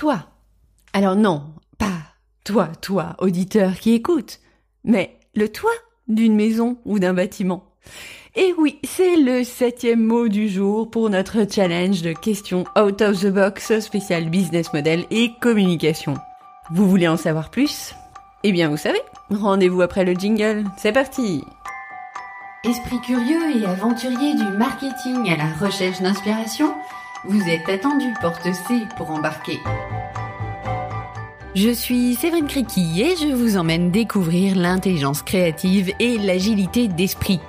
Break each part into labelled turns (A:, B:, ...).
A: toi. Alors non, pas toi, toi, auditeur qui écoute, mais le toit d'une maison ou d'un bâtiment. Et oui, c'est le septième mot du jour pour notre challenge de questions out of the box spécial business model et communication. Vous voulez en savoir plus? Eh bien, vous savez, rendez-vous après le jingle. C'est parti
B: Esprit curieux et aventurier du marketing à la recherche d'inspiration, vous êtes attendu porte C pour embarquer.
A: Je suis Séverine Criqui et je vous emmène découvrir l'intelligence créative et l'agilité d'esprit.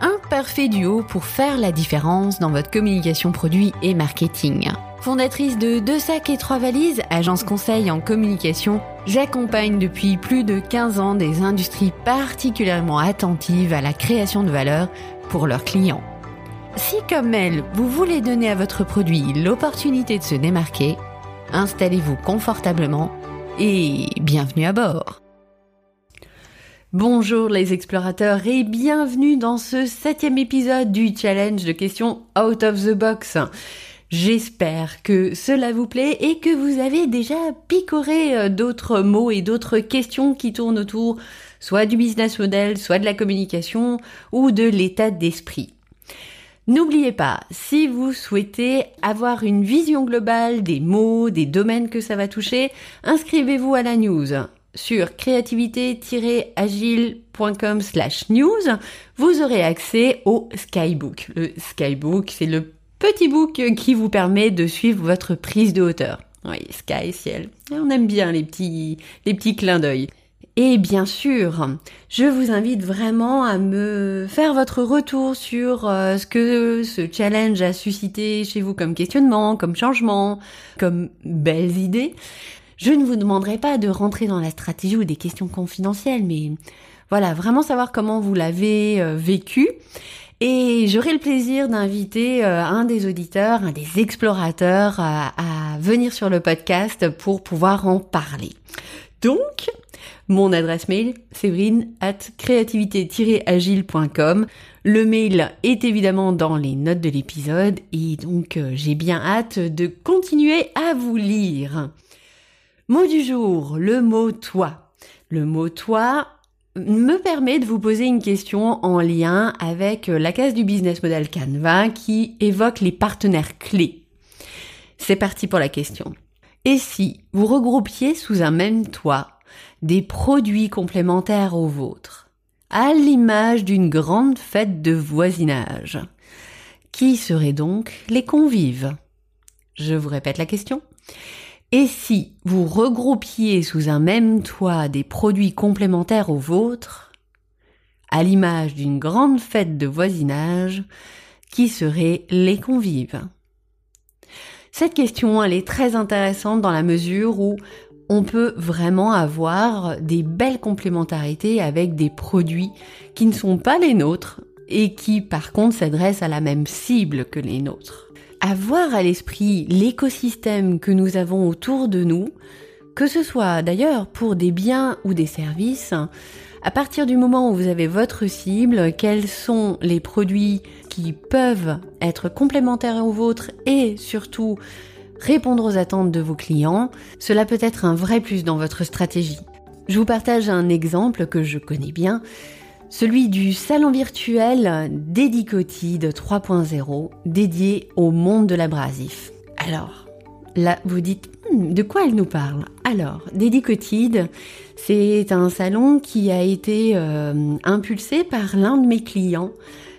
A: Un parfait duo pour faire la différence dans votre communication produit et marketing. Fondatrice de Deux sacs et trois valises, agence conseil en communication, j'accompagne depuis plus de 15 ans des industries particulièrement attentives à la création de valeur pour leurs clients. Si comme elle, vous voulez donner à votre produit l'opportunité de se démarquer, installez-vous confortablement et bienvenue à bord. Bonjour les explorateurs et bienvenue dans ce septième épisode du challenge de questions out of the box. J'espère que cela vous plaît et que vous avez déjà picoré euh, d'autres mots et d'autres questions qui tournent autour soit du business model, soit de la communication ou de l'état d'esprit. N'oubliez pas, si vous souhaitez avoir une vision globale des mots, des domaines que ça va toucher, inscrivez-vous à la news sur créativité-agile.com slash news. Vous aurez accès au Skybook. Le Skybook, c'est le petit book qui vous permet de suivre votre prise de hauteur. Oui, sky, ciel. On aime bien les petits, les petits clins d'œil. Et bien sûr, je vous invite vraiment à me faire votre retour sur euh, ce que ce challenge a suscité chez vous comme questionnement, comme changement, comme belles idées. Je ne vous demanderai pas de rentrer dans la stratégie ou des questions confidentielles, mais voilà, vraiment savoir comment vous l'avez euh, vécu. Et j'aurai le plaisir d'inviter euh, un des auditeurs, un des explorateurs à, à venir sur le podcast pour pouvoir en parler. Donc, mon adresse mail, séverine at créativité-agile.com. Le mail est évidemment dans les notes de l'épisode et donc euh, j'ai bien hâte de continuer à vous lire. Mot du jour, le mot toi. Le mot toi me permet de vous poser une question en lien avec la case du business model Canva qui évoque les partenaires clés. C'est parti pour la question. Et si vous regroupiez sous un même toit des produits complémentaires aux vôtres, à l'image d'une grande fête de voisinage. Qui seraient donc les convives? Je vous répète la question. Et si vous regroupiez sous un même toit des produits complémentaires aux vôtres, à l'image d'une grande fête de voisinage, qui seraient les convives? Cette question, elle est très intéressante dans la mesure où on peut vraiment avoir des belles complémentarités avec des produits qui ne sont pas les nôtres et qui par contre s'adressent à la même cible que les nôtres. Avoir à l'esprit l'écosystème que nous avons autour de nous, que ce soit d'ailleurs pour des biens ou des services, à partir du moment où vous avez votre cible, quels sont les produits qui peuvent être complémentaires aux vôtres et surtout répondre aux attentes de vos clients, cela peut être un vrai plus dans votre stratégie. Je vous partage un exemple que je connais bien, celui du salon virtuel Dédicotide 3.0 dédié au monde de l'abrasif. Alors, là, vous dites, hmm, de quoi elle nous parle? Alors, Dédicotide, c'est un salon qui a été euh, impulsé par l'un de mes clients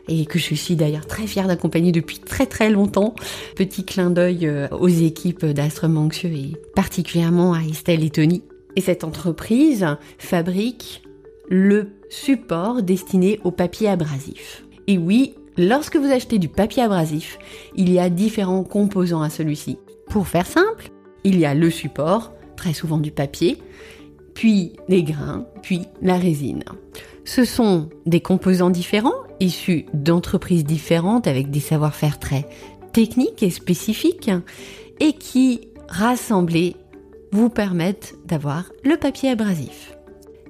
A: et que je suis d'ailleurs très fière d'accompagner depuis très très longtemps. Petit clin d'œil euh, aux équipes d'Astre Anxieux et particulièrement à Estelle et Tony. Et cette entreprise fabrique le support destiné au papier abrasif. Et oui, lorsque vous achetez du papier abrasif, il y a différents composants à celui-ci. Pour faire simple, il y a le support, très souvent du papier, puis les grains, puis la résine. Ce sont des composants différents, issus d'entreprises différentes avec des savoir-faire très techniques et spécifiques, et qui, rassemblés, vous permettent d'avoir le papier abrasif.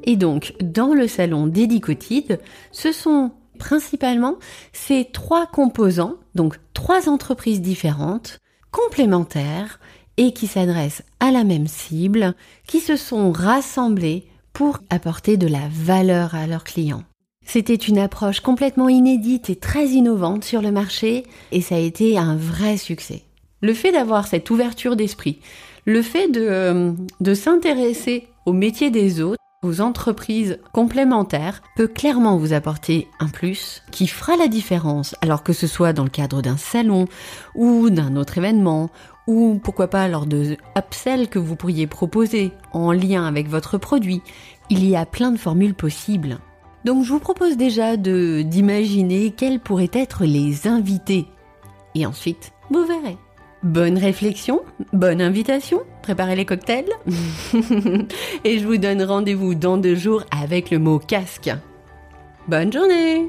A: Et donc, dans le salon Dédicotide, ce sont principalement ces trois composants, donc trois entreprises différentes, complémentaires, et qui s'adressent à la même cible, qui se sont rassemblés pour apporter de la valeur à leurs clients. C'était une approche complètement inédite et très innovante sur le marché et ça a été un vrai succès. Le fait d'avoir cette ouverture d'esprit, le fait de, euh, de s'intéresser au métier des autres, aux entreprises complémentaires, peut clairement vous apporter un plus qui fera la différence, alors que ce soit dans le cadre d'un salon ou d'un autre événement, ou pourquoi pas lors de upsell que vous pourriez proposer en lien avec votre produit. Il y a plein de formules possibles. Donc je vous propose déjà de d'imaginer quels pourraient être les invités. Et ensuite, vous verrez. Bonne réflexion, bonne invitation, préparez les cocktails. Et je vous donne rendez-vous dans deux jours avec le mot casque. Bonne journée